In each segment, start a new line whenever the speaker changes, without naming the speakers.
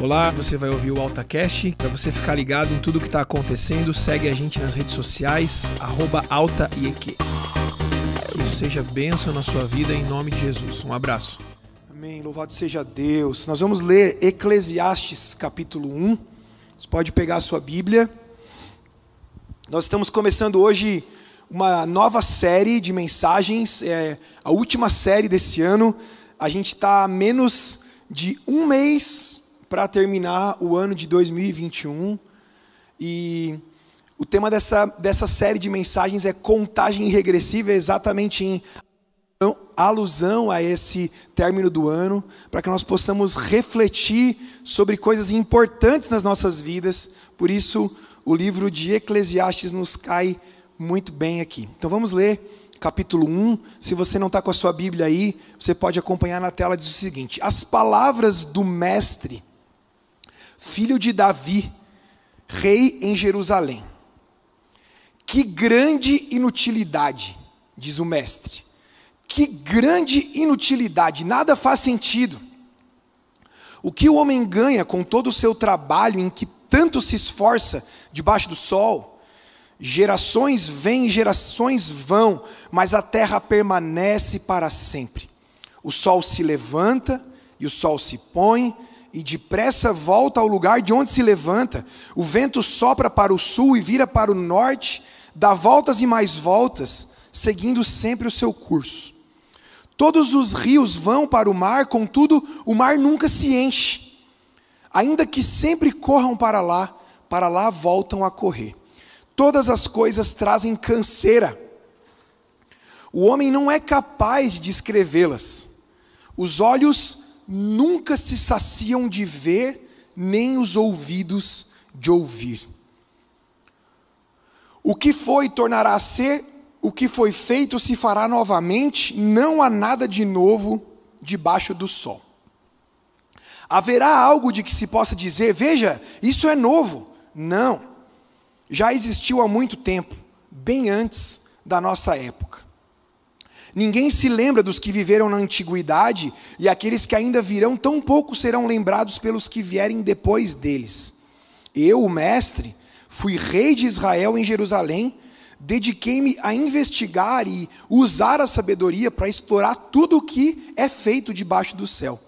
Olá, você vai ouvir o AltaCast. Para você ficar ligado em tudo que está acontecendo, segue a gente nas redes sociais, AltaIEQ. Que isso seja bênção na sua vida em nome de Jesus. Um abraço.
Amém. Louvado seja Deus. Nós vamos ler Eclesiastes capítulo 1. Você pode pegar a sua Bíblia. Nós estamos começando hoje uma nova série de mensagens, é a última série desse ano. A gente está menos de um mês para terminar o ano de 2021. E o tema dessa, dessa série de mensagens é contagem regressiva, exatamente em alusão a esse término do ano, para que nós possamos refletir sobre coisas importantes nas nossas vidas. Por isso, o livro de Eclesiastes nos cai muito bem aqui. Então vamos ler capítulo 1. Se você não está com a sua Bíblia aí, você pode acompanhar na tela. Diz o seguinte: As palavras do Mestre, filho de Davi, rei em Jerusalém. Que grande inutilidade, diz o Mestre que grande inutilidade, nada faz sentido. O que o homem ganha com todo o seu trabalho em que tanto se esforça debaixo do sol? Gerações vêm e gerações vão, mas a terra permanece para sempre. O sol se levanta e o sol se põe, e depressa volta ao lugar de onde se levanta. O vento sopra para o sul e vira para o norte, dá voltas e mais voltas, seguindo sempre o seu curso. Todos os rios vão para o mar, contudo, o mar nunca se enche. Ainda que sempre corram para lá, para lá voltam a correr. Todas as coisas trazem canseira. O homem não é capaz de descrevê-las. Os olhos nunca se saciam de ver, nem os ouvidos de ouvir. O que foi tornará a ser, o que foi feito se fará novamente, não há nada de novo debaixo do sol. Haverá algo de que se possa dizer, veja, isso é novo? Não. Já existiu há muito tempo, bem antes da nossa época. Ninguém se lembra dos que viveram na antiguidade, e aqueles que ainda virão, tão pouco serão lembrados pelos que vierem depois deles. Eu, o Mestre, fui rei de Israel em Jerusalém, dediquei-me a investigar e usar a sabedoria para explorar tudo o que é feito debaixo do céu.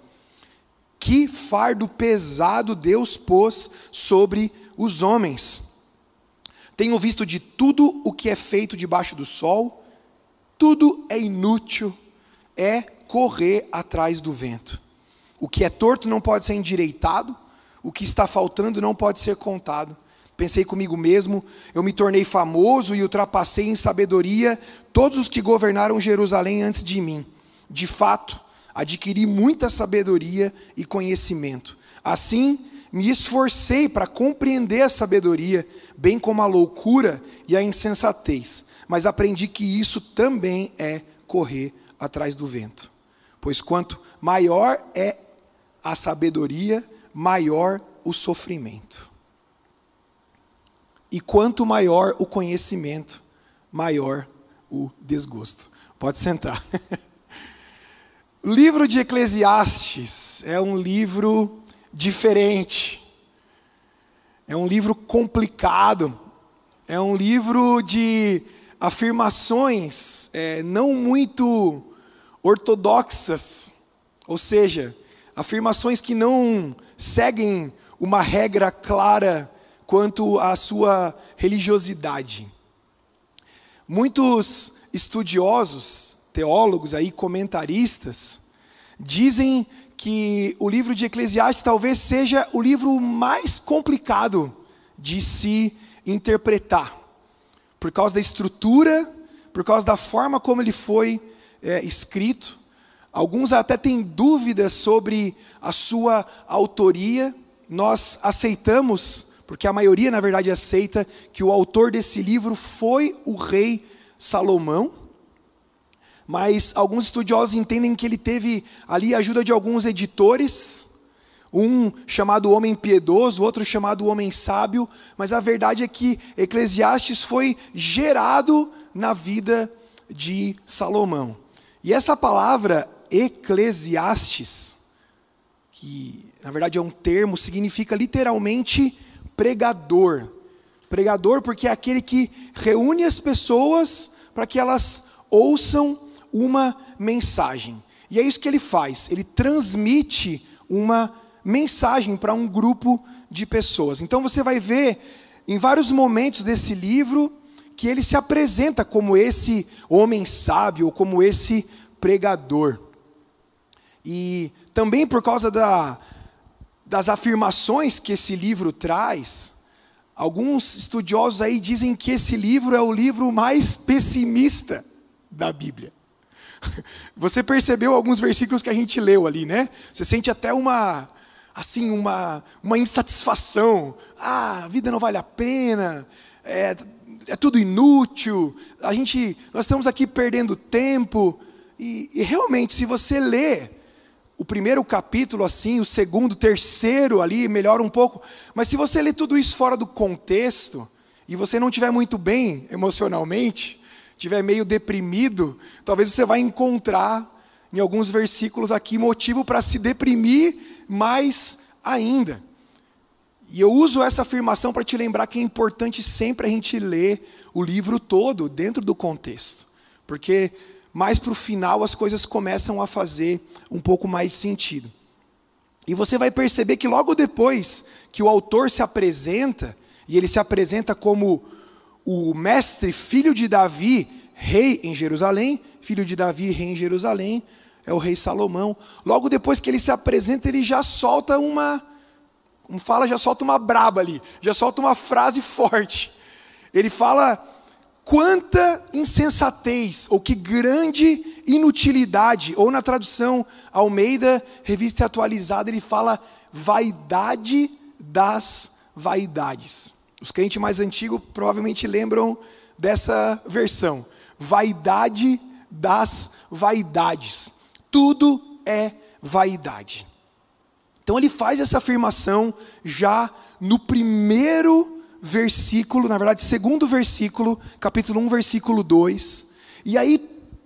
Que fardo pesado Deus pôs sobre os homens. Tenho visto de tudo o que é feito debaixo do sol, tudo é inútil, é correr atrás do vento. O que é torto não pode ser endireitado, o que está faltando não pode ser contado. Pensei comigo mesmo, eu me tornei famoso e ultrapassei em sabedoria todos os que governaram Jerusalém antes de mim. De fato, adquiri muita sabedoria e conhecimento. Assim, me esforcei para compreender a sabedoria, bem como a loucura e a insensatez, mas aprendi que isso também é correr atrás do vento. Pois quanto maior é a sabedoria, maior o sofrimento. E quanto maior o conhecimento, maior o desgosto. Pode sentar. livro de Eclesiastes é um livro diferente. É um livro complicado. É um livro de afirmações é, não muito ortodoxas. Ou seja, afirmações que não seguem uma regra clara quanto à sua religiosidade. Muitos estudiosos, teólogos aí, comentaristas, dizem que o livro de Eclesiastes talvez seja o livro mais complicado de se interpretar, por causa da estrutura, por causa da forma como ele foi é, escrito. Alguns até têm dúvidas sobre a sua autoria. Nós aceitamos porque a maioria, na verdade, aceita que o autor desse livro foi o rei Salomão, mas alguns estudiosos entendem que ele teve ali a ajuda de alguns editores, um chamado Homem Piedoso, outro chamado Homem Sábio, mas a verdade é que Eclesiastes foi gerado na vida de Salomão. E essa palavra Eclesiastes, que na verdade é um termo, significa literalmente pregador. Pregador porque é aquele que reúne as pessoas para que elas ouçam uma mensagem. E é isso que ele faz, ele transmite uma mensagem para um grupo de pessoas. Então você vai ver em vários momentos desse livro que ele se apresenta como esse homem sábio, como esse pregador. E também por causa da, das afirmações que esse livro traz, alguns estudiosos aí dizem que esse livro é o livro mais pessimista da Bíblia. Você percebeu alguns versículos que a gente leu ali, né? Você sente até uma assim uma, uma insatisfação. Ah, a vida não vale a pena. É, é tudo inútil, a gente, nós estamos aqui perdendo tempo. E, e realmente, se você lê o primeiro capítulo assim, o segundo, o terceiro ali, melhora um pouco. Mas se você lê tudo isso fora do contexto, e você não estiver muito bem emocionalmente, estiver meio deprimido, talvez você vai encontrar em alguns versículos aqui motivo para se deprimir mais ainda. E eu uso essa afirmação para te lembrar que é importante sempre a gente ler o livro todo dentro do contexto, porque mais para o final as coisas começam a fazer um pouco mais sentido. E você vai perceber que logo depois que o autor se apresenta, e ele se apresenta como o mestre, filho de Davi, rei em Jerusalém, filho de Davi, rei em Jerusalém, é o rei Salomão. Logo depois que ele se apresenta, ele já solta uma um fala já solta uma braba ali, já solta uma frase forte. Ele fala quanta insensatez, ou que grande inutilidade, ou na tradução Almeida, revista atualizada, ele fala vaidade das vaidades. Os crentes mais antigos provavelmente lembram dessa versão. Vaidade das vaidades. Tudo é vaidade. Então ele faz essa afirmação já no primeiro versículo, na verdade, segundo versículo, capítulo 1, versículo 2. E aí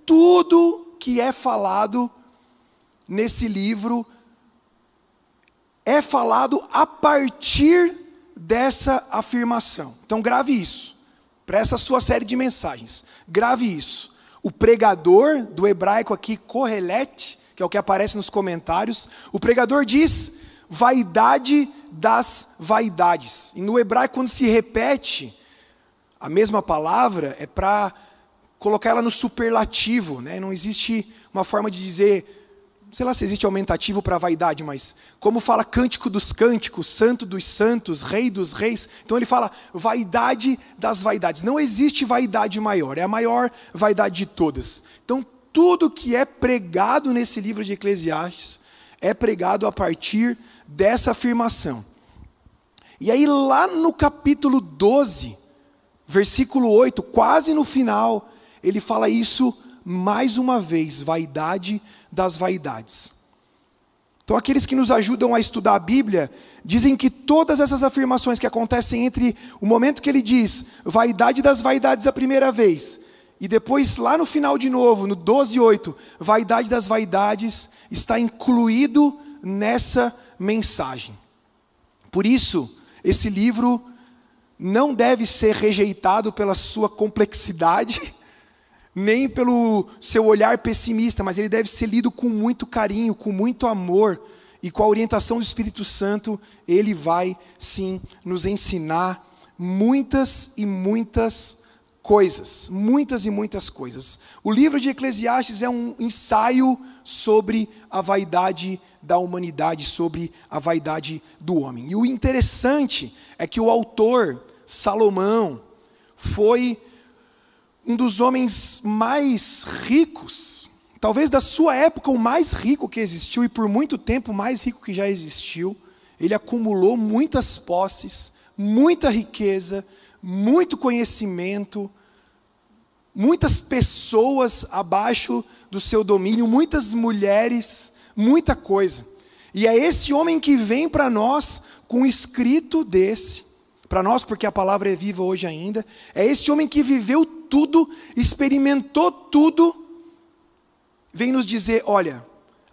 tudo que é falado nesse livro é falado a partir dessa afirmação. Então grave isso. Para essa sua série de mensagens. Grave isso. O pregador do hebraico aqui, Correlete, que é o que aparece nos comentários, o pregador diz vaidade das vaidades. E no hebraico, quando se repete a mesma palavra, é para colocar ela no superlativo, né? não existe uma forma de dizer, sei lá se existe aumentativo para vaidade, mas como fala cântico dos cânticos, santo dos santos, rei dos reis, então ele fala vaidade das vaidades. Não existe vaidade maior, é a maior vaidade de todas. Então tudo que é pregado nesse livro de Eclesiastes é pregado a partir dessa afirmação. E aí, lá no capítulo 12, versículo 8, quase no final, ele fala isso mais uma vez: vaidade das vaidades. Então, aqueles que nos ajudam a estudar a Bíblia dizem que todas essas afirmações que acontecem entre o momento que ele diz vaidade das vaidades a primeira vez e depois, lá no final de novo, no 12,8, vaidade das vaidades está incluído nessa mensagem. Por isso, esse livro não deve ser rejeitado pela sua complexidade, nem pelo seu olhar pessimista, mas ele deve ser lido com muito carinho, com muito amor, e com a orientação do Espírito Santo, ele vai sim nos ensinar muitas e muitas coisas, muitas e muitas coisas. O livro de Eclesiastes é um ensaio sobre a vaidade da humanidade, sobre a vaidade do homem. E o interessante é que o autor, Salomão, foi um dos homens mais ricos, talvez da sua época o mais rico que existiu e por muito tempo o mais rico que já existiu. Ele acumulou muitas posses, muita riqueza, muito conhecimento, muitas pessoas abaixo do seu domínio, muitas mulheres, muita coisa. E é esse homem que vem para nós com um escrito desse, para nós, porque a palavra é viva hoje ainda, é esse homem que viveu tudo, experimentou tudo, vem nos dizer: olha,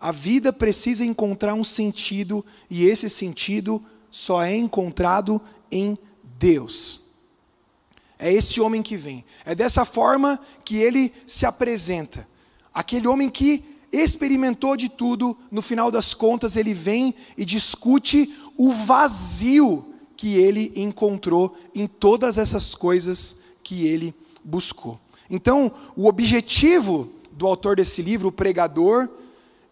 A vida precisa encontrar um sentido e esse sentido só é encontrado em Deus. É esse homem que vem. É dessa forma que ele se apresenta. Aquele homem que experimentou de tudo, no final das contas, ele vem e discute o vazio que ele encontrou em todas essas coisas que ele buscou. Então, o objetivo do autor desse livro, o pregador,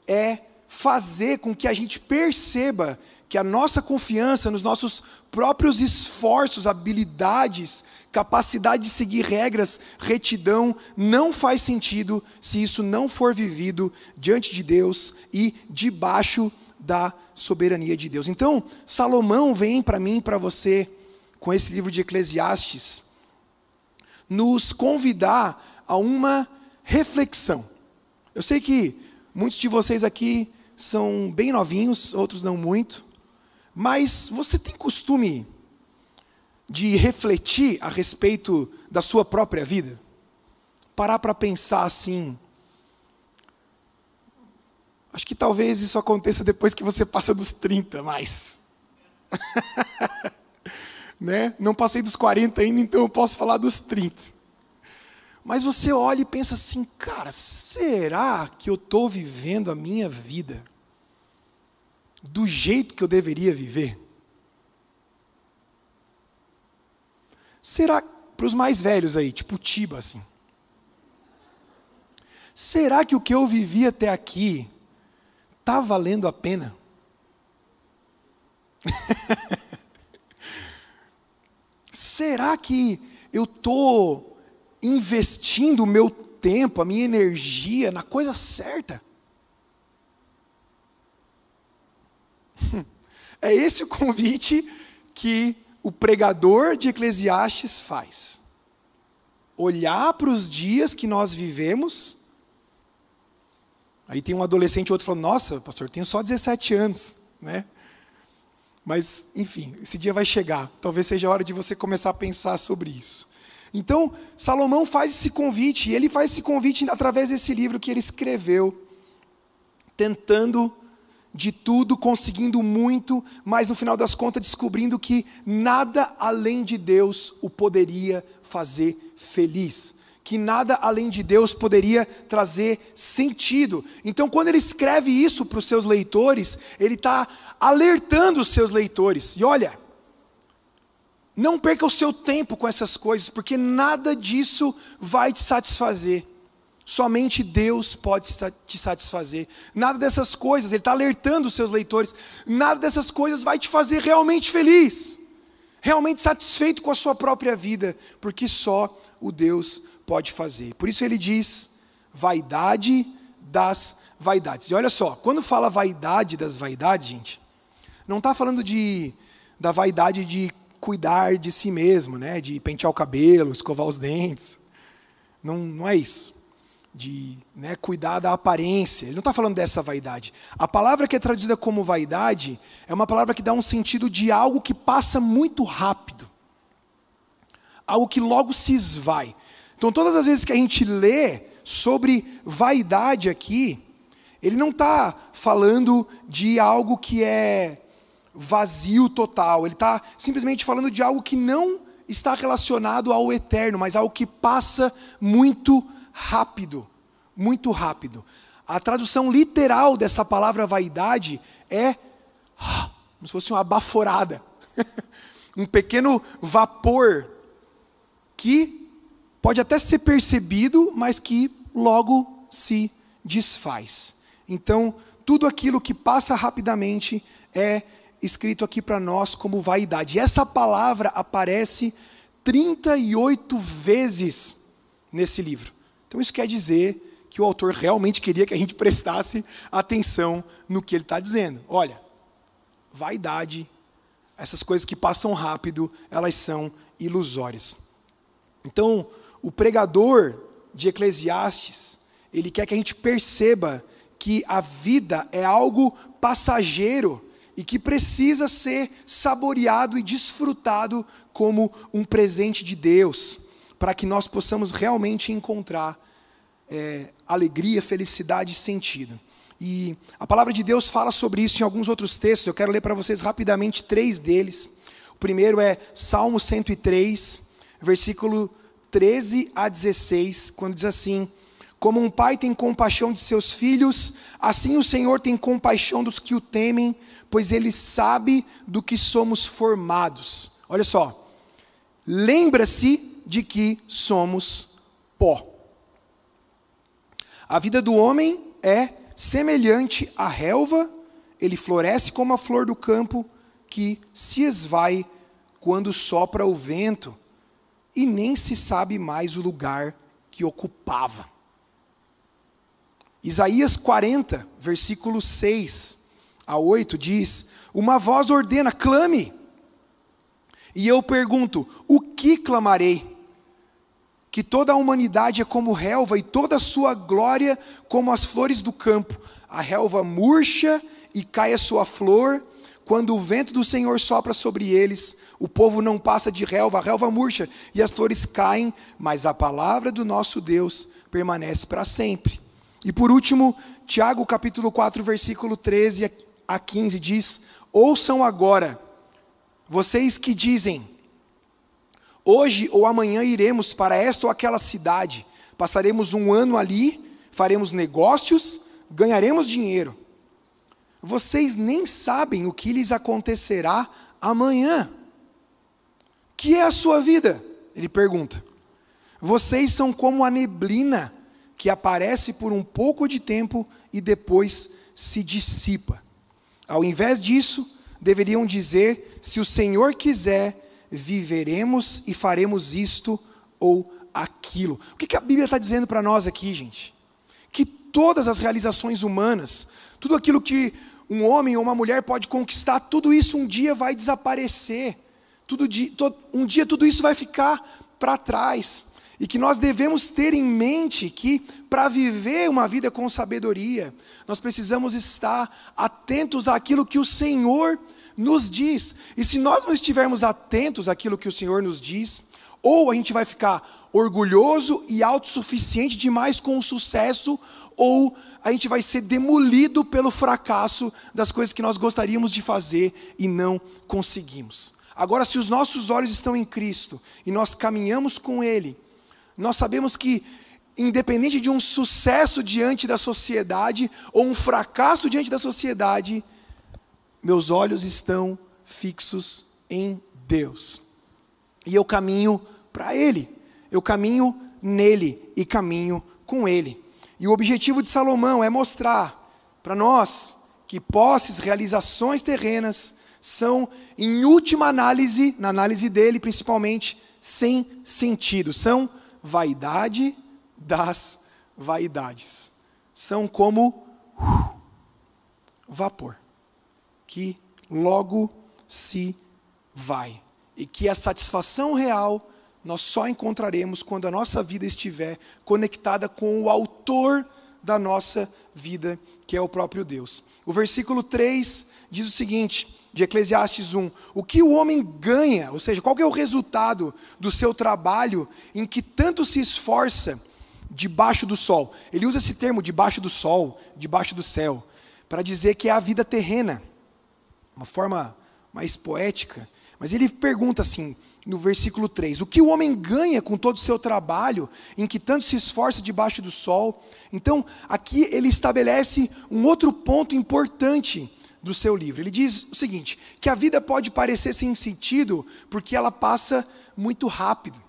é fazer com que a gente perceba que a nossa confiança nos nossos próprios esforços, habilidades, capacidade de seguir regras, retidão, não faz sentido se isso não for vivido diante de Deus e debaixo da soberania de Deus. Então, Salomão vem para mim e para você, com esse livro de Eclesiastes, nos convidar a uma reflexão. Eu sei que muitos de vocês aqui são bem novinhos, outros não muito, mas você tem costume de refletir a respeito da sua própria vida? Parar para pensar assim, Acho que talvez isso aconteça depois que você passa dos 30 mais. né? Não passei dos 40 ainda, então eu posso falar dos 30. Mas você olha e pensa assim, cara, será que eu estou vivendo a minha vida do jeito que eu deveria viver? Será, para os mais velhos aí, tipo Tiba, assim, será que o que eu vivi até aqui está valendo a pena? Será que eu estou investindo o meu tempo, a minha energia na coisa certa? É esse o convite que o pregador de Eclesiastes faz. Olhar para os dias que nós vivemos Aí tem um adolescente, outro falando, nossa, pastor, tenho só 17 anos, né? Mas, enfim, esse dia vai chegar. Talvez seja a hora de você começar a pensar sobre isso. Então, Salomão faz esse convite, e ele faz esse convite através desse livro que ele escreveu, tentando de tudo, conseguindo muito, mas no final das contas descobrindo que nada além de Deus o poderia fazer feliz que nada além de Deus poderia trazer sentido. Então, quando ele escreve isso para os seus leitores, ele está alertando os seus leitores. E olha, não perca o seu tempo com essas coisas, porque nada disso vai te satisfazer. Somente Deus pode te satisfazer. Nada dessas coisas, ele está alertando os seus leitores, nada dessas coisas vai te fazer realmente feliz, realmente satisfeito com a sua própria vida, porque só o Deus pode fazer. Por isso ele diz vaidade das vaidades. E olha só, quando fala vaidade das vaidades, gente, não está falando de, da vaidade de cuidar de si mesmo, né? de pentear o cabelo, escovar os dentes. Não, não é isso. De né, cuidar da aparência. Ele não está falando dessa vaidade. A palavra que é traduzida como vaidade é uma palavra que dá um sentido de algo que passa muito rápido. Algo que logo se esvai. Então, todas as vezes que a gente lê sobre vaidade aqui, ele não está falando de algo que é vazio total, ele está simplesmente falando de algo que não está relacionado ao eterno, mas algo que passa muito rápido. Muito rápido. A tradução literal dessa palavra vaidade é como se fosse uma baforada, um pequeno vapor que pode até ser percebido, mas que logo se desfaz. Então, tudo aquilo que passa rapidamente é escrito aqui para nós como vaidade. E essa palavra aparece 38 vezes nesse livro. Então, isso quer dizer que o autor realmente queria que a gente prestasse atenção no que ele está dizendo. Olha, vaidade, essas coisas que passam rápido, elas são ilusórias. Então, o pregador de Eclesiastes, ele quer que a gente perceba que a vida é algo passageiro e que precisa ser saboreado e desfrutado como um presente de Deus, para que nós possamos realmente encontrar é, alegria, felicidade e sentido. E a palavra de Deus fala sobre isso em alguns outros textos. Eu quero ler para vocês rapidamente três deles. O primeiro é Salmo 103, versículo 13 a 16, quando diz assim: Como um pai tem compaixão de seus filhos, assim o Senhor tem compaixão dos que o temem, pois ele sabe do que somos formados. Olha só. Lembra-se de que somos pó. A vida do homem é semelhante à relva, ele floresce como a flor do campo que se esvai quando sopra o vento e nem se sabe mais o lugar que ocupava. Isaías 40, versículo 6 a 8 diz: Uma voz ordena, clame. E eu pergunto: o que clamarei? Que toda a humanidade é como relva e toda a sua glória como as flores do campo. A relva murcha e cai a sua flor, quando o vento do Senhor sopra sobre eles, o povo não passa de relva, a relva murcha e as flores caem, mas a palavra do nosso Deus permanece para sempre. E por último, Tiago capítulo 4, versículo 13 a 15 diz: Ouçam agora, vocês que dizem, hoje ou amanhã iremos para esta ou aquela cidade, passaremos um ano ali, faremos negócios, ganharemos dinheiro. Vocês nem sabem o que lhes acontecerá amanhã. Que é a sua vida? Ele pergunta. Vocês são como a neblina que aparece por um pouco de tempo e depois se dissipa. Ao invés disso, deveriam dizer: se o Senhor quiser, viveremos e faremos isto ou aquilo. O que a Bíblia está dizendo para nós aqui, gente? Que todas as realizações humanas, tudo aquilo que um homem ou uma mulher pode conquistar, tudo isso um dia vai desaparecer. Tudo um dia tudo isso vai ficar para trás. E que nós devemos ter em mente que, para viver uma vida com sabedoria, nós precisamos estar atentos àquilo que o Senhor nos diz. E se nós não estivermos atentos àquilo que o Senhor nos diz, ou a gente vai ficar orgulhoso e autossuficiente demais com o sucesso, ou a gente vai ser demolido pelo fracasso das coisas que nós gostaríamos de fazer e não conseguimos. Agora, se os nossos olhos estão em Cristo e nós caminhamos com Ele, nós sabemos que, independente de um sucesso diante da sociedade ou um fracasso diante da sociedade, meus olhos estão fixos em Deus. E eu caminho para Ele, eu caminho nele e caminho com Ele. E o objetivo de Salomão é mostrar para nós que posses, realizações terrenas, são, em última análise, na análise dele principalmente, sem sentido. São vaidade das vaidades. São como uh, vapor, que logo se vai. E que a satisfação real nós só encontraremos quando a nossa vida estiver conectada com o autor da nossa vida, que é o próprio Deus. O versículo 3 diz o seguinte: de Eclesiastes 1. O que o homem ganha, ou seja, qual é o resultado do seu trabalho em que tanto se esforça debaixo do sol? Ele usa esse termo, debaixo do sol, debaixo do céu, para dizer que é a vida terrena, uma forma mais poética. Mas ele pergunta assim, no versículo 3: O que o homem ganha com todo o seu trabalho, em que tanto se esforça debaixo do sol? Então, aqui ele estabelece um outro ponto importante do seu livro. Ele diz o seguinte: que a vida pode parecer sem sentido porque ela passa muito rápido.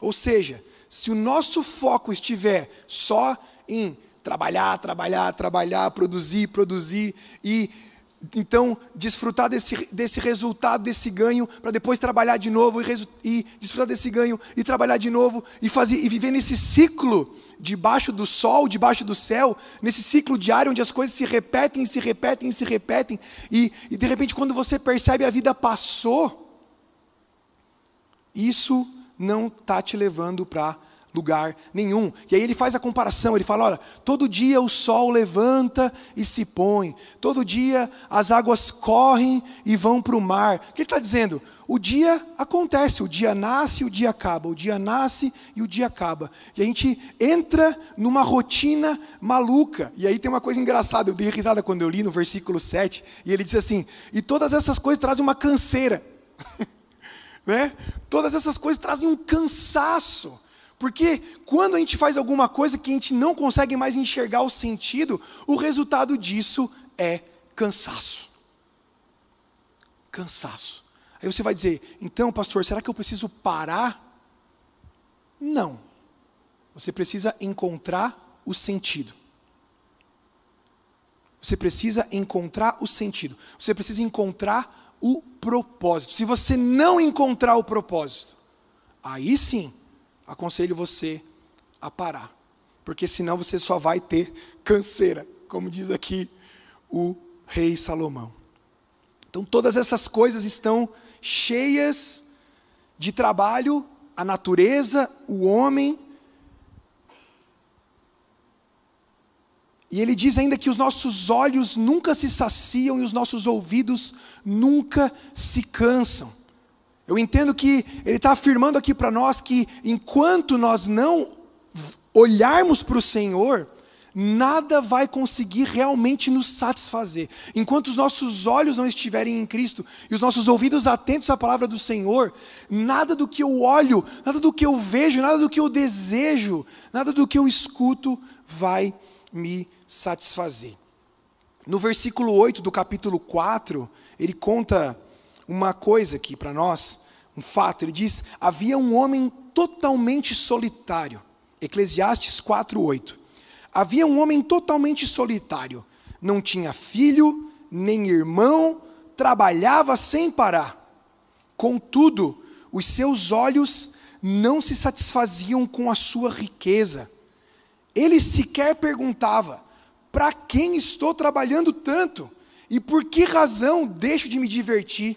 Ou seja, se o nosso foco estiver só em trabalhar, trabalhar, trabalhar, produzir, produzir e então desfrutar desse, desse resultado, desse ganho, para depois trabalhar de novo e, e, desfrutar desse ganho e trabalhar de novo e fazer e viver nesse ciclo debaixo do sol, debaixo do céu, nesse ciclo diário onde as coisas se repetem, se repetem, se repetem, e, e de repente, quando você percebe a vida passou, isso não está te levando para lugar nenhum. E aí ele faz a comparação, ele fala: olha, todo dia o sol levanta e se põe, todo dia as águas correm e vão para o mar. O que ele está dizendo? O dia acontece, o dia nasce, o dia acaba, o dia nasce e o dia acaba. E a gente entra numa rotina maluca. E aí tem uma coisa engraçada, eu dei risada quando eu li no versículo 7, e ele diz assim: e todas essas coisas trazem uma canseira. né? Todas essas coisas trazem um cansaço. Porque quando a gente faz alguma coisa que a gente não consegue mais enxergar o sentido, o resultado disso é cansaço. Cansaço. Aí você vai dizer, então, pastor, será que eu preciso parar? Não. Você precisa encontrar o sentido. Você precisa encontrar o sentido. Você precisa encontrar o propósito. Se você não encontrar o propósito, aí sim aconselho você a parar, porque senão você só vai ter canseira, como diz aqui o rei Salomão. Então todas essas coisas estão cheias de trabalho, a natureza, o homem. E ele diz ainda que os nossos olhos nunca se saciam e os nossos ouvidos nunca se cansam. Eu entendo que ele está afirmando aqui para nós que enquanto nós não olharmos para o Senhor, nada vai conseguir realmente nos satisfazer. Enquanto os nossos olhos não estiverem em Cristo e os nossos ouvidos atentos à palavra do Senhor, nada do que eu olho, nada do que eu vejo, nada do que eu desejo, nada do que eu escuto vai me satisfazer. No versículo 8 do capítulo 4, ele conta uma coisa aqui para nós, um fato. Ele diz: havia um homem totalmente solitário. Eclesiastes 4:8. Havia um homem totalmente solitário, não tinha filho, nem irmão, trabalhava sem parar. Contudo, os seus olhos não se satisfaziam com a sua riqueza. Ele sequer perguntava: para quem estou trabalhando tanto? E por que razão deixo de me divertir?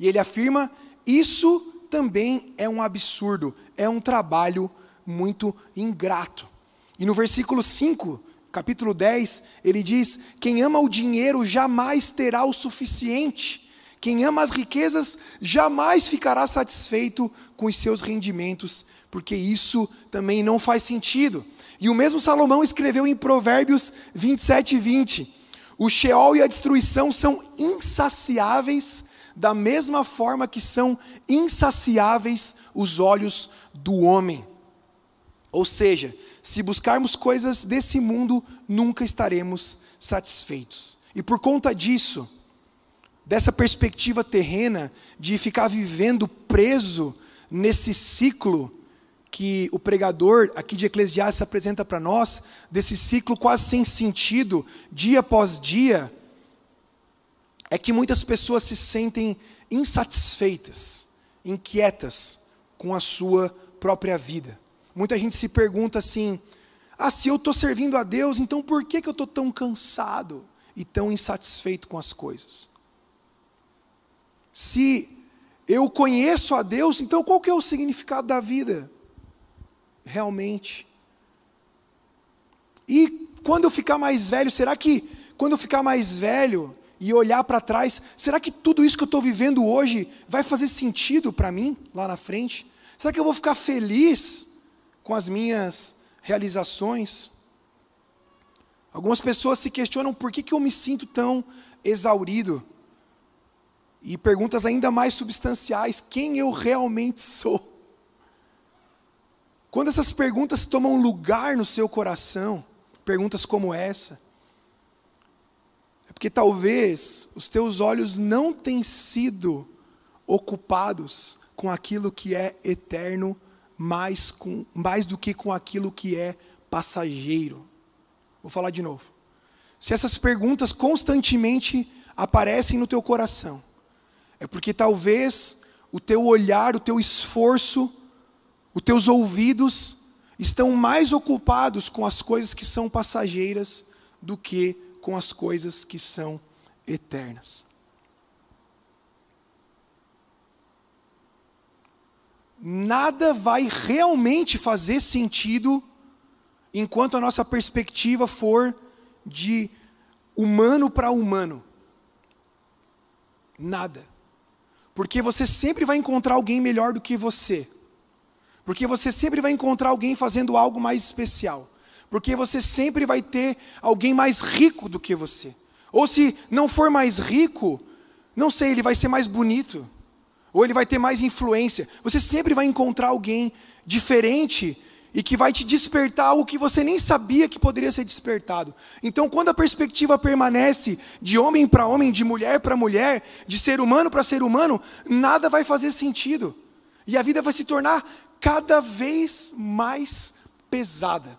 E ele afirma: isso também é um absurdo, é um trabalho muito ingrato. E no versículo 5, capítulo 10, ele diz: Quem ama o dinheiro jamais terá o suficiente. Quem ama as riquezas jamais ficará satisfeito com os seus rendimentos, porque isso também não faz sentido. E o mesmo Salomão escreveu em Provérbios 27 e 20: O Sheol e a destruição são insaciáveis da mesma forma que são insaciáveis os olhos do homem. Ou seja, se buscarmos coisas desse mundo, nunca estaremos satisfeitos. E por conta disso, dessa perspectiva terrena de ficar vivendo preso nesse ciclo que o pregador aqui de Eclesiastes apresenta para nós, desse ciclo quase sem sentido, dia após dia, é que muitas pessoas se sentem insatisfeitas, inquietas com a sua própria vida. Muita gente se pergunta assim: ah, se eu estou servindo a Deus, então por que, que eu estou tão cansado e tão insatisfeito com as coisas? Se eu conheço a Deus, então qual que é o significado da vida? Realmente. E quando eu ficar mais velho, será que quando eu ficar mais velho, e olhar para trás, será que tudo isso que eu estou vivendo hoje vai fazer sentido para mim lá na frente? Será que eu vou ficar feliz com as minhas realizações? Algumas pessoas se questionam por que, que eu me sinto tão exaurido. E perguntas ainda mais substanciais: quem eu realmente sou? Quando essas perguntas tomam lugar no seu coração, perguntas como essa, porque talvez os teus olhos não tenham sido ocupados com aquilo que é eterno, mais, com, mais do que com aquilo que é passageiro. Vou falar de novo. Se essas perguntas constantemente aparecem no teu coração, é porque talvez o teu olhar, o teu esforço, os teus ouvidos estão mais ocupados com as coisas que são passageiras do que com as coisas que são eternas. nada vai realmente fazer sentido enquanto a nossa perspectiva for de humano para humano. Nada. Porque você sempre vai encontrar alguém melhor do que você. Porque você sempre vai encontrar alguém fazendo algo mais especial. Porque você sempre vai ter alguém mais rico do que você. Ou se não for mais rico, não sei, ele vai ser mais bonito. Ou ele vai ter mais influência. Você sempre vai encontrar alguém diferente e que vai te despertar algo que você nem sabia que poderia ser despertado. Então, quando a perspectiva permanece de homem para homem, de mulher para mulher, de ser humano para ser humano, nada vai fazer sentido. E a vida vai se tornar cada vez mais pesada,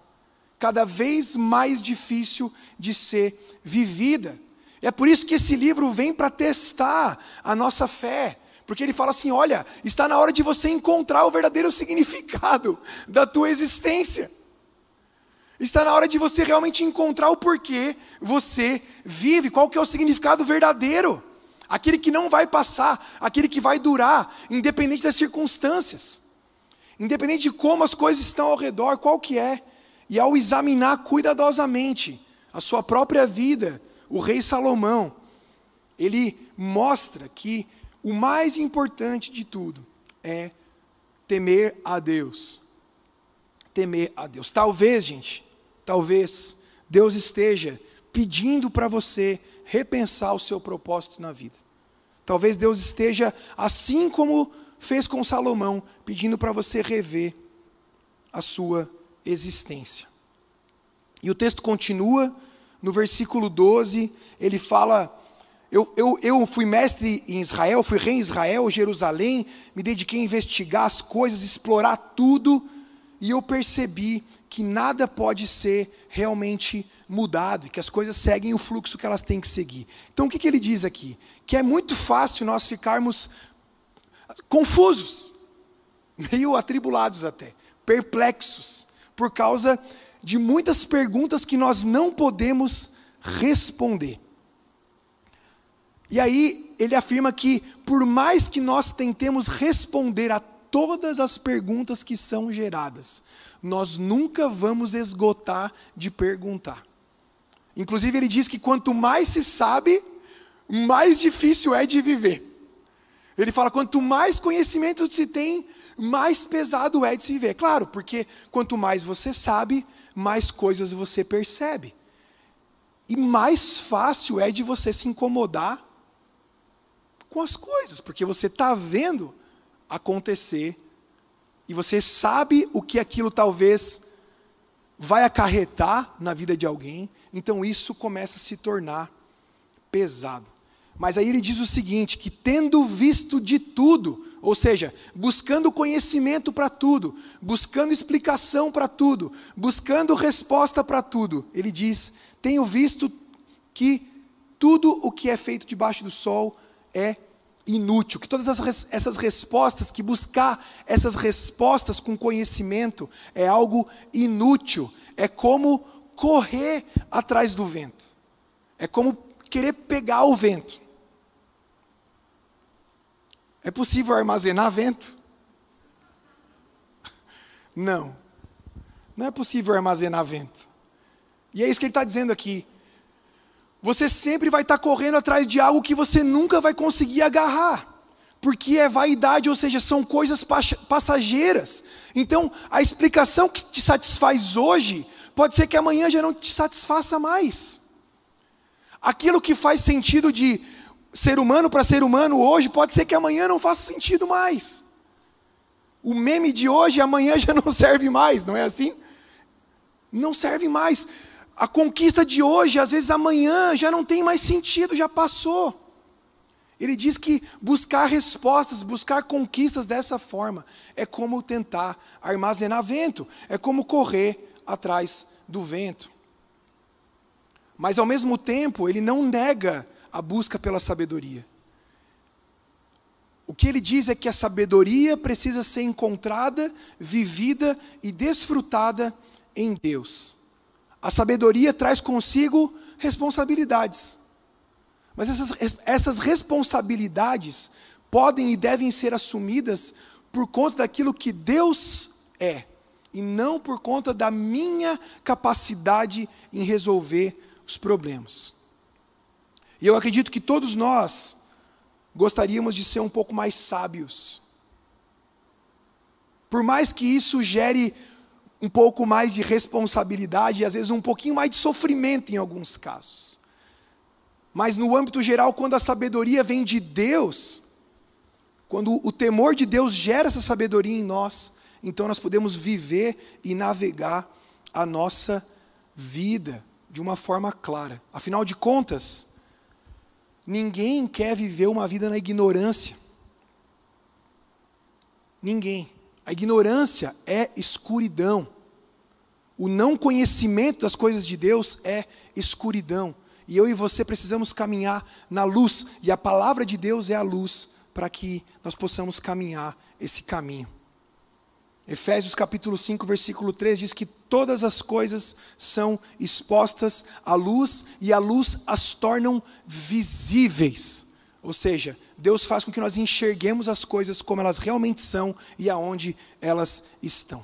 cada vez mais difícil de ser vivida. É por isso que esse livro vem para testar a nossa fé. Porque ele fala assim: olha, está na hora de você encontrar o verdadeiro significado da tua existência. Está na hora de você realmente encontrar o porquê você vive, qual que é o significado verdadeiro. Aquele que não vai passar, aquele que vai durar, independente das circunstâncias. Independente de como as coisas estão ao redor, qual que é. E ao examinar cuidadosamente a sua própria vida, o rei Salomão, ele mostra que o mais importante de tudo é temer a Deus. Temer a Deus. Talvez, gente, talvez Deus esteja pedindo para você repensar o seu propósito na vida. Talvez Deus esteja, assim como fez com Salomão, pedindo para você rever a sua existência. E o texto continua, no versículo 12, ele fala eu, eu, eu fui mestre em Israel, fui rei em Israel, Jerusalém, me dediquei a investigar as coisas, explorar tudo, e eu percebi que nada pode ser realmente mudado, e que as coisas seguem o fluxo que elas têm que seguir. Então o que, que ele diz aqui? Que é muito fácil nós ficarmos confusos, meio atribulados até, perplexos, por causa de muitas perguntas que nós não podemos responder. E aí ele afirma que, por mais que nós tentemos responder a todas as perguntas que são geradas, nós nunca vamos esgotar de perguntar. Inclusive, ele diz que quanto mais se sabe, mais difícil é de viver. Ele fala: quanto mais conhecimento se tem, mais pesado é de se viver. Claro, porque quanto mais você sabe, mais coisas você percebe. E mais fácil é de você se incomodar com as coisas, porque você está vendo acontecer e você sabe o que aquilo talvez vai acarretar na vida de alguém, então isso começa a se tornar pesado. Mas aí ele diz o seguinte: que tendo visto de tudo, ou seja, buscando conhecimento para tudo, buscando explicação para tudo, buscando resposta para tudo, ele diz: tenho visto que tudo o que é feito debaixo do sol é inútil, que todas essas respostas, que buscar essas respostas com conhecimento é algo inútil, é como correr atrás do vento, é como querer pegar o vento. É possível armazenar vento? Não, não é possível armazenar vento. E é isso que ele está dizendo aqui você sempre vai estar correndo atrás de algo que você nunca vai conseguir agarrar. Porque é vaidade, ou seja, são coisas passageiras. Então, a explicação que te satisfaz hoje, pode ser que amanhã já não te satisfaça mais. Aquilo que faz sentido de ser humano para ser humano hoje, pode ser que amanhã não faça sentido mais. O meme de hoje, amanhã já não serve mais, não é assim? Não serve mais a conquista de hoje, às vezes amanhã, já não tem mais sentido, já passou. Ele diz que buscar respostas, buscar conquistas dessa forma, é como tentar armazenar vento, é como correr atrás do vento. Mas ao mesmo tempo, ele não nega a busca pela sabedoria. O que ele diz é que a sabedoria precisa ser encontrada, vivida e desfrutada em Deus. A sabedoria traz consigo responsabilidades. Mas essas, essas responsabilidades podem e devem ser assumidas por conta daquilo que Deus é e não por conta da minha capacidade em resolver os problemas. E eu acredito que todos nós gostaríamos de ser um pouco mais sábios. Por mais que isso gere um pouco mais de responsabilidade e às vezes um pouquinho mais de sofrimento em alguns casos. Mas no âmbito geral, quando a sabedoria vem de Deus, quando o temor de Deus gera essa sabedoria em nós, então nós podemos viver e navegar a nossa vida de uma forma clara. Afinal de contas, ninguém quer viver uma vida na ignorância. Ninguém. A ignorância é escuridão. O não conhecimento das coisas de Deus é escuridão. E eu e você precisamos caminhar na luz, e a palavra de Deus é a luz para que nós possamos caminhar esse caminho. Efésios capítulo 5, versículo 3 diz que todas as coisas são expostas à luz e a luz as tornam visíveis. Ou seja, Deus faz com que nós enxerguemos as coisas como elas realmente são e aonde elas estão.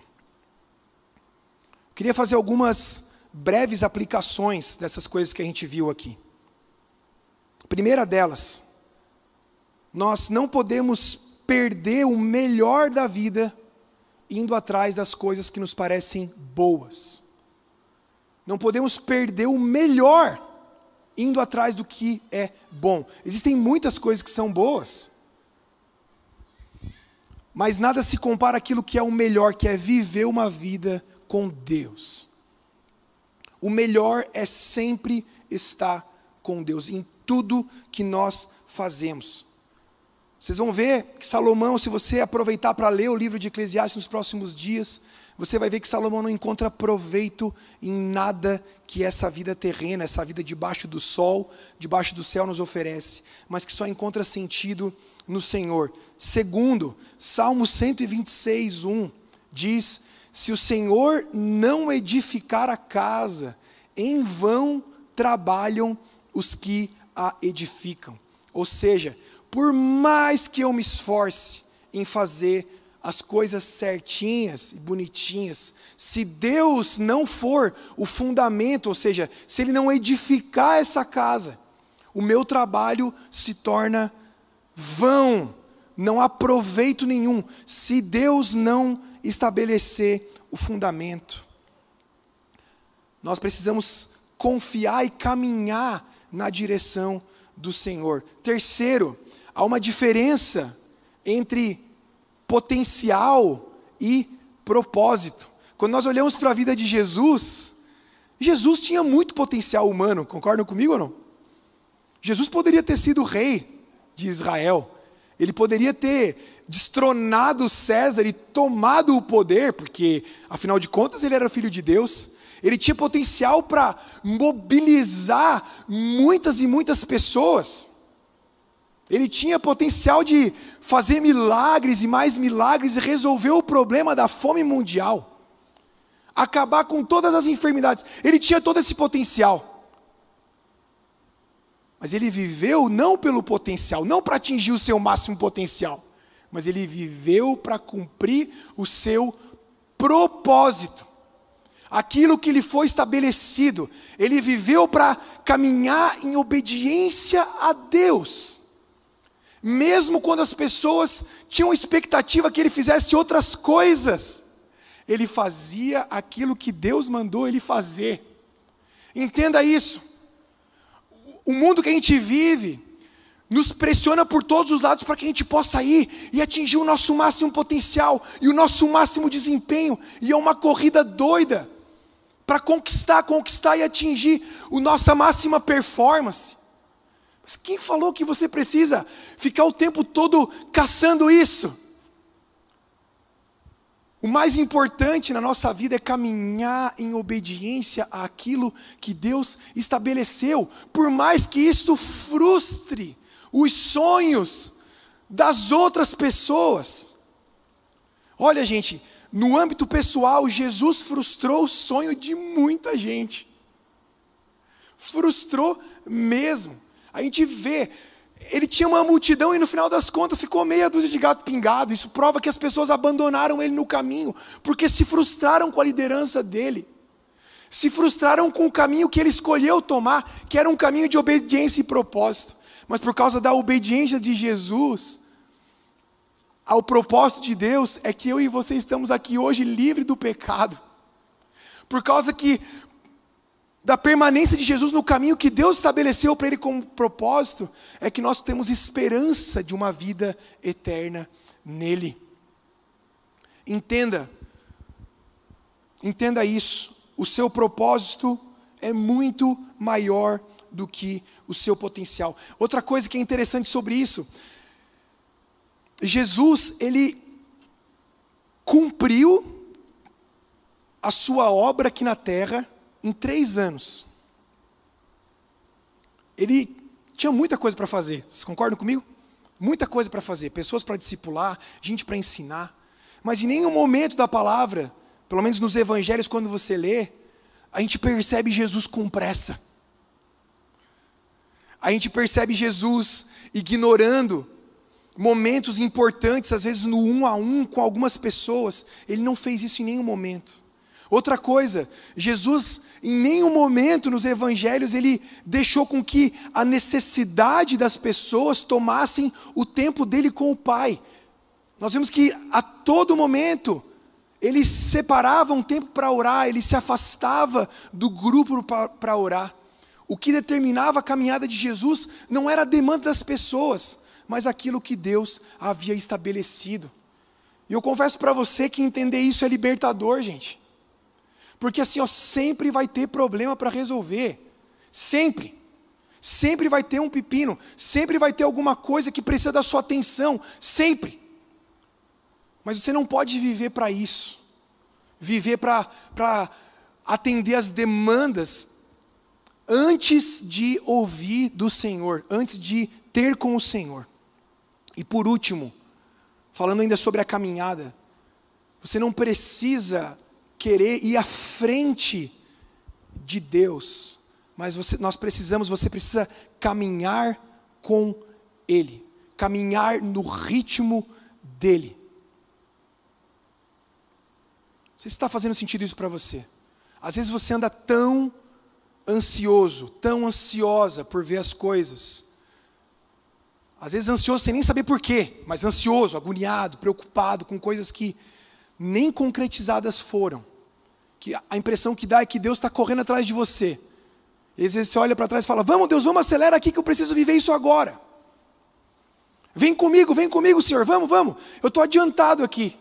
Queria fazer algumas breves aplicações dessas coisas que a gente viu aqui. Primeira delas, nós não podemos perder o melhor da vida indo atrás das coisas que nos parecem boas. Não podemos perder o melhor indo atrás do que é bom. Existem muitas coisas que são boas, mas nada se compara àquilo que é o melhor, que é viver uma vida com Deus. O melhor é sempre estar com Deus em tudo que nós fazemos. Vocês vão ver que Salomão, se você aproveitar para ler o livro de Eclesiastes nos próximos dias, você vai ver que Salomão não encontra proveito em nada que essa vida terrena, essa vida debaixo do sol, debaixo do céu nos oferece, mas que só encontra sentido no Senhor. Segundo, Salmo 126, 1 diz: Se o Senhor não edificar a casa, em vão trabalham os que a edificam. Ou seja, por mais que eu me esforce em fazer as coisas certinhas e bonitinhas, se Deus não for o fundamento, ou seja, se Ele não edificar essa casa, o meu trabalho se torna vão, não há proveito nenhum, se Deus não estabelecer o fundamento. Nós precisamos confiar e caminhar na direção do Senhor. Terceiro, há uma diferença entre potencial e propósito. Quando nós olhamos para a vida de Jesus, Jesus tinha muito potencial humano, concordam comigo ou não? Jesus poderia ter sido rei de Israel, ele poderia ter destronado César e tomado o poder, porque, afinal de contas, ele era filho de Deus. Ele tinha potencial para mobilizar muitas e muitas pessoas. Ele tinha potencial de fazer milagres e mais milagres e resolver o problema da fome mundial. Acabar com todas as enfermidades. Ele tinha todo esse potencial. Mas ele viveu não pelo potencial, não para atingir o seu máximo potencial, mas ele viveu para cumprir o seu propósito. Aquilo que lhe foi estabelecido, ele viveu para caminhar em obediência a Deus mesmo quando as pessoas tinham expectativa que ele fizesse outras coisas, ele fazia aquilo que Deus mandou ele fazer. Entenda isso. O mundo que a gente vive nos pressiona por todos os lados para que a gente possa ir e atingir o nosso máximo potencial e o nosso máximo desempenho, e é uma corrida doida para conquistar, conquistar e atingir a nossa máxima performance. Mas quem falou que você precisa ficar o tempo todo caçando isso? O mais importante na nossa vida é caminhar em obediência àquilo que Deus estabeleceu, por mais que isto frustre os sonhos das outras pessoas. Olha, gente, no âmbito pessoal, Jesus frustrou o sonho de muita gente. Frustrou mesmo. A gente vê ele tinha uma multidão e no final das contas ficou meia dúzia de gato pingado. Isso prova que as pessoas abandonaram ele no caminho, porque se frustraram com a liderança dele. Se frustraram com o caminho que ele escolheu tomar, que era um caminho de obediência e propósito. Mas por causa da obediência de Jesus, ao propósito de Deus, é que eu e você estamos aqui hoje livre do pecado. Por causa que da permanência de Jesus no caminho que Deus estabeleceu para ele como propósito, é que nós temos esperança de uma vida eterna nele. Entenda, entenda isso. O seu propósito é muito maior do que o seu potencial. Outra coisa que é interessante sobre isso, Jesus, ele cumpriu a sua obra aqui na terra em três anos. Ele tinha muita coisa para fazer, vocês concordam comigo? Muita coisa para fazer, pessoas para discipular, gente para ensinar. Mas em nenhum momento da palavra, pelo menos nos evangelhos, quando você lê, a gente percebe Jesus com pressa. A gente percebe Jesus ignorando momentos importantes, às vezes no um a um com algumas pessoas. Ele não fez isso em nenhum momento. Outra coisa, Jesus em nenhum momento nos evangelhos ele deixou com que a necessidade das pessoas tomassem o tempo dele com o Pai. Nós vemos que a todo momento ele separava um tempo para orar, ele se afastava do grupo para orar. O que determinava a caminhada de Jesus não era a demanda das pessoas, mas aquilo que Deus havia estabelecido. E eu confesso para você que entender isso é libertador, gente. Porque assim, ó, sempre vai ter problema para resolver. Sempre. Sempre vai ter um pepino, sempre vai ter alguma coisa que precisa da sua atenção, sempre. Mas você não pode viver para isso. Viver para atender as demandas antes de ouvir do Senhor, antes de ter com o Senhor. E por último, falando ainda sobre a caminhada, você não precisa querer ir à frente de Deus, mas você, nós precisamos, você precisa caminhar com Ele, caminhar no ritmo dEle. Não sei se está fazendo sentido isso para você. Às vezes você anda tão ansioso, tão ansiosa por ver as coisas. Às vezes ansioso sem nem saber por quê, mas ansioso, agoniado, preocupado com coisas que nem concretizadas foram. Que a impressão que dá é que Deus está correndo atrás de você. E às vezes você olha para trás e fala: Vamos, Deus, vamos, acelera aqui que eu preciso viver isso agora. Vem comigo, vem comigo, Senhor, vamos, vamos. Eu estou adiantado aqui.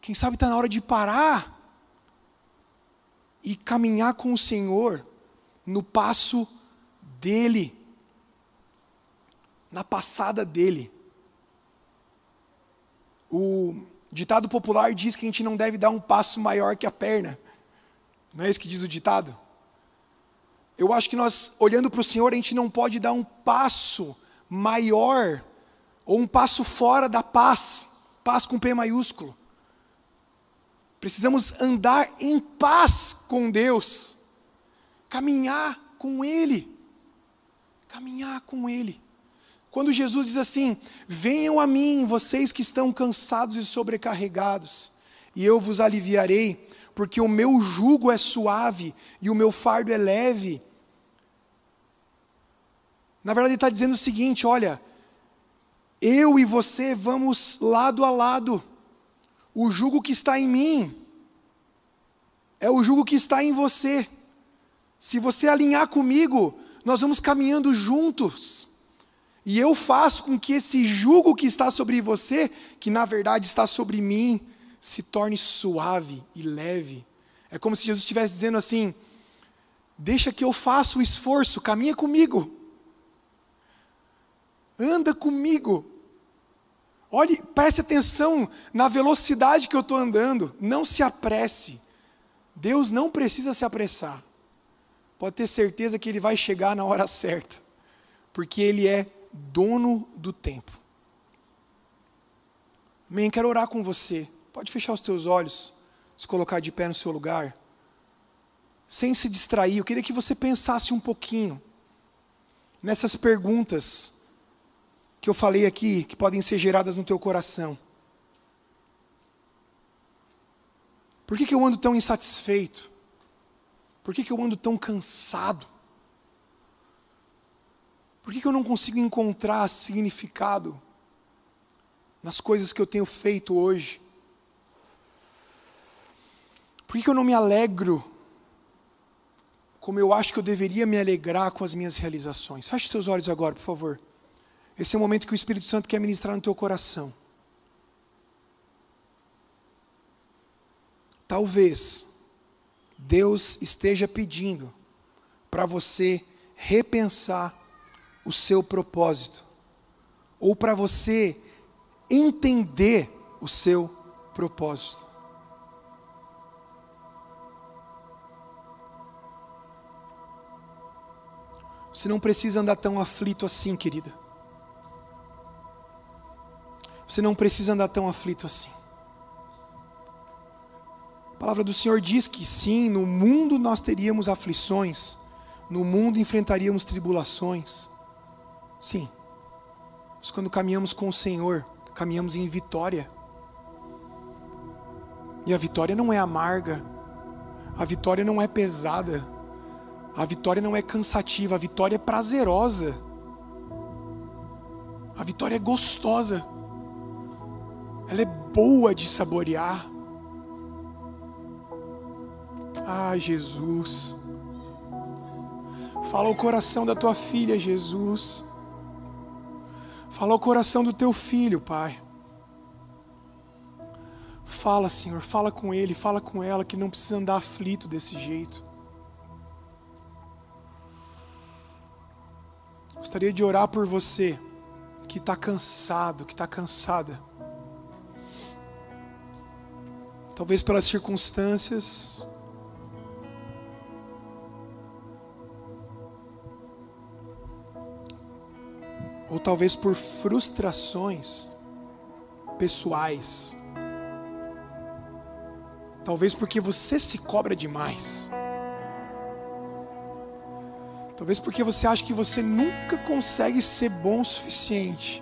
Quem sabe está na hora de parar e caminhar com o Senhor no passo dele, na passada dele. O ditado popular diz que a gente não deve dar um passo maior que a perna. Não é isso que diz o ditado? Eu acho que nós, olhando para o Senhor, a gente não pode dar um passo maior ou um passo fora da paz, paz com P maiúsculo. Precisamos andar em paz com Deus, caminhar com Ele, caminhar com Ele. Quando Jesus diz assim: Venham a mim, vocês que estão cansados e sobrecarregados, e eu vos aliviarei, porque o meu jugo é suave e o meu fardo é leve. Na verdade, ele está dizendo o seguinte: olha, eu e você vamos lado a lado. O jugo que está em mim é o jugo que está em você. Se você alinhar comigo, nós vamos caminhando juntos. E eu faço com que esse jugo que está sobre você, que na verdade está sobre mim, se torne suave e leve. É como se Jesus estivesse dizendo assim: Deixa que eu faça o esforço, caminha comigo. Anda comigo. Olhe, preste atenção na velocidade que eu estou andando. Não se apresse. Deus não precisa se apressar. Pode ter certeza que Ele vai chegar na hora certa. Porque Ele é dono do tempo. Amém? Quero orar com você. Pode fechar os teus olhos, se colocar de pé no seu lugar. Sem se distrair, eu queria que você pensasse um pouquinho. nessas perguntas que eu falei aqui, que podem ser geradas no teu coração. Por que, que eu ando tão insatisfeito? Por que, que eu ando tão cansado? Por que, eu não consigo encontrar significado nas coisas que eu tenho feito hoje? Por que, eu não me alegro como eu acho que eu deveria me alegrar com as minhas realizações? Feche os teus olhos agora, por favor. Esse é o momento que o Espírito Santo quer ministrar no teu coração. Talvez Deus esteja pedindo para você repensar o seu propósito, ou para você entender o seu propósito. Você não precisa andar tão aflito assim, querida. Você não precisa andar tão aflito assim. A palavra do Senhor diz que sim, no mundo nós teríamos aflições, no mundo enfrentaríamos tribulações. Sim. Mas quando caminhamos com o Senhor, caminhamos em vitória. E a vitória não é amarga, a vitória não é pesada, a vitória não é cansativa, a vitória é prazerosa. A vitória é gostosa. Ela é boa de saborear. Ah, Jesus. Fala o coração da tua filha, Jesus. Fala o coração do teu filho, Pai. Fala, Senhor, fala com ele, fala com ela que não precisa andar aflito desse jeito. Gostaria de orar por você que está cansado, que está cansada. Talvez pelas circunstâncias. Ou talvez por frustrações pessoais. Talvez porque você se cobra demais. Talvez porque você acha que você nunca consegue ser bom o suficiente.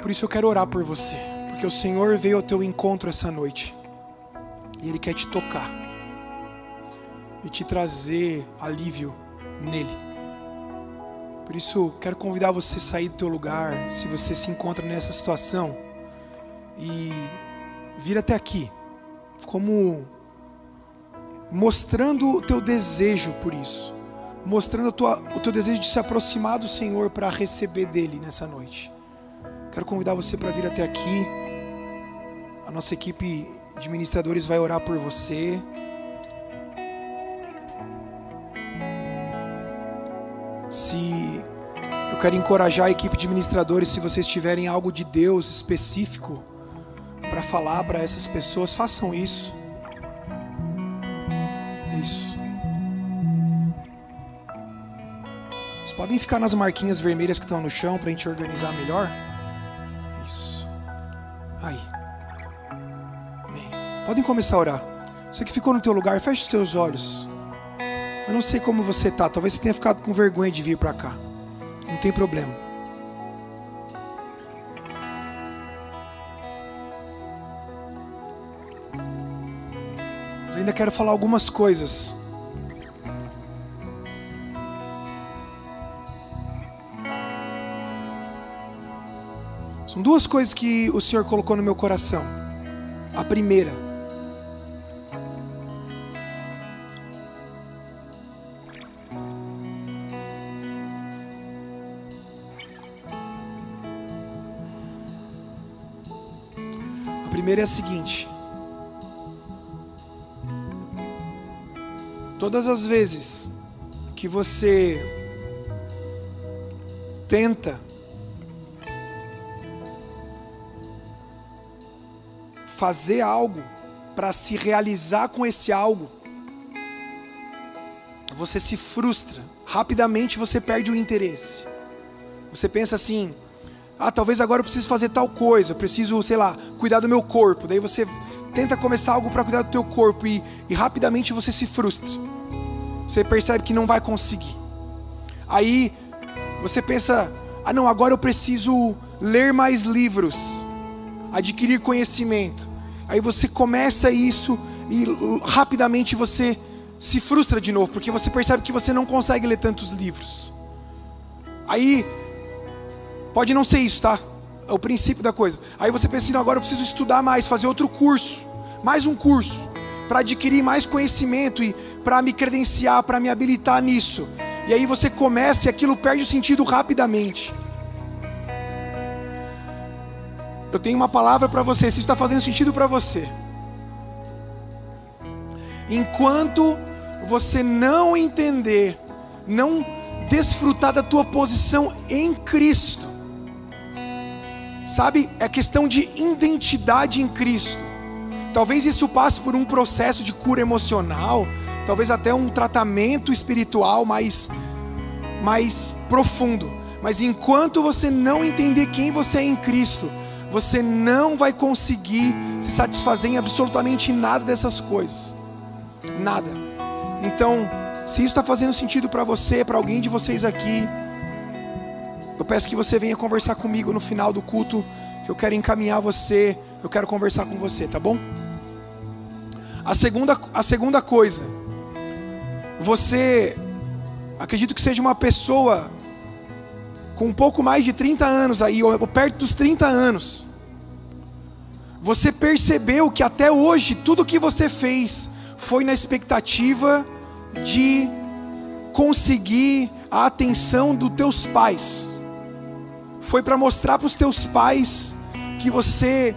Por isso eu quero orar por você, porque o Senhor veio ao teu encontro essa noite. E Ele quer te tocar e te trazer alívio nele. Por isso, quero convidar você a sair do teu lugar, se você se encontra nessa situação e vir até aqui, como mostrando o teu desejo por isso, mostrando tua, o teu desejo de se aproximar do Senhor para receber dele nessa noite. Quero convidar você para vir até aqui. A nossa equipe de ministradores vai orar por você. Se eu quero encorajar a equipe de ministradores, se vocês tiverem algo de Deus específico para falar para essas pessoas, façam isso. Isso. Vocês podem ficar nas marquinhas vermelhas que estão no chão para a gente organizar melhor? Isso. Aí. Podem começar a orar. Você que ficou no teu lugar, feche os teus olhos. Eu não sei como você tá, talvez você tenha ficado com vergonha de vir para cá. Não tem problema. ainda quero falar algumas coisas. São duas coisas que o Senhor colocou no meu coração. A primeira, primeira é a seguinte: Todas as vezes que você tenta fazer algo para se realizar com esse algo, você se frustra, rapidamente você perde o interesse. Você pensa assim: ah, talvez agora eu preciso fazer tal coisa, eu preciso, sei lá, cuidar do meu corpo. Daí você tenta começar algo para cuidar do teu corpo e, e rapidamente você se frustra. Você percebe que não vai conseguir. Aí você pensa: ah, não, agora eu preciso ler mais livros, adquirir conhecimento. Aí você começa isso e rapidamente você se frustra de novo, porque você percebe que você não consegue ler tantos livros. Aí, pode não ser isso, tá? É o princípio da coisa. Aí você pensa assim, agora eu preciso estudar mais, fazer outro curso, mais um curso, para adquirir mais conhecimento e para me credenciar, para me habilitar nisso. E aí você começa e aquilo perde o sentido rapidamente. Eu tenho uma palavra para você, se isso está fazendo sentido para você. Enquanto você não entender, não desfrutar da tua posição em Cristo, sabe, é questão de identidade em Cristo. Talvez isso passe por um processo de cura emocional, talvez até um tratamento espiritual mais, mais profundo. Mas enquanto você não entender quem você é em Cristo, você não vai conseguir se satisfazer em absolutamente nada dessas coisas. Nada. Então, se isso está fazendo sentido para você, para alguém de vocês aqui, eu peço que você venha conversar comigo no final do culto, que eu quero encaminhar você, eu quero conversar com você, tá bom? A segunda, a segunda coisa, você, acredito que seja uma pessoa com um pouco mais de 30 anos aí, ou perto dos 30 anos, você percebeu que até hoje tudo que você fez foi na expectativa de conseguir a atenção dos teus pais. Foi para mostrar para os teus pais que você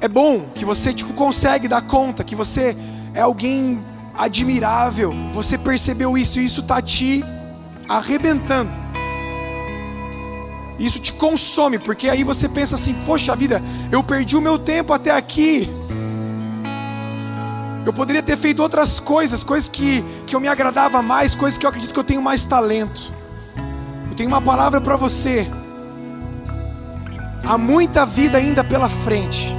é bom, que você tipo consegue dar conta, que você é alguém admirável. Você percebeu isso e isso tá te arrebentando. Isso te consome, porque aí você pensa assim: poxa vida, eu perdi o meu tempo até aqui. Eu poderia ter feito outras coisas, coisas que, que eu me agradava mais, coisas que eu acredito que eu tenho mais talento. Eu tenho uma palavra para você. Há muita vida ainda pela frente.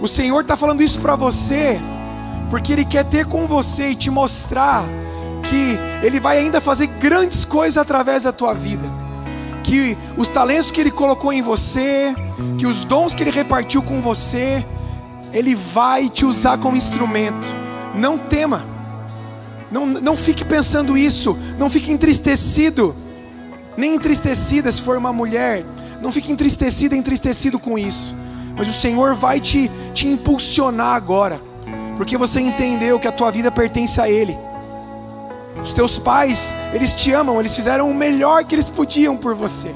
O Senhor está falando isso para você, porque Ele quer ter com você e te mostrar que Ele vai ainda fazer grandes coisas através da tua vida. Que os talentos que Ele colocou em você, que os dons que Ele repartiu com você, ele vai te usar como instrumento. Não tema. Não, não fique pensando isso. Não fique entristecido. Nem entristecida se for uma mulher. Não fique entristecida, entristecido com isso. Mas o Senhor vai te, te impulsionar agora. Porque você entendeu que a tua vida pertence a Ele. Os teus pais, eles te amam, eles fizeram o melhor que eles podiam por você.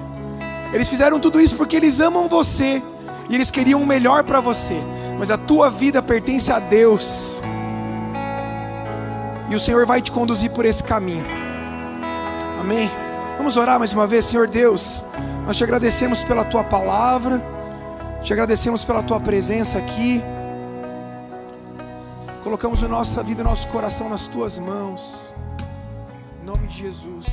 Eles fizeram tudo isso porque eles amam você e eles queriam o melhor para você mas a tua vida pertence a Deus. E o Senhor vai te conduzir por esse caminho. Amém. Vamos orar mais uma vez, Senhor Deus. Nós te agradecemos pela tua palavra, te agradecemos pela tua presença aqui. Colocamos a nossa vida, nosso coração nas tuas mãos. Em nome de Jesus.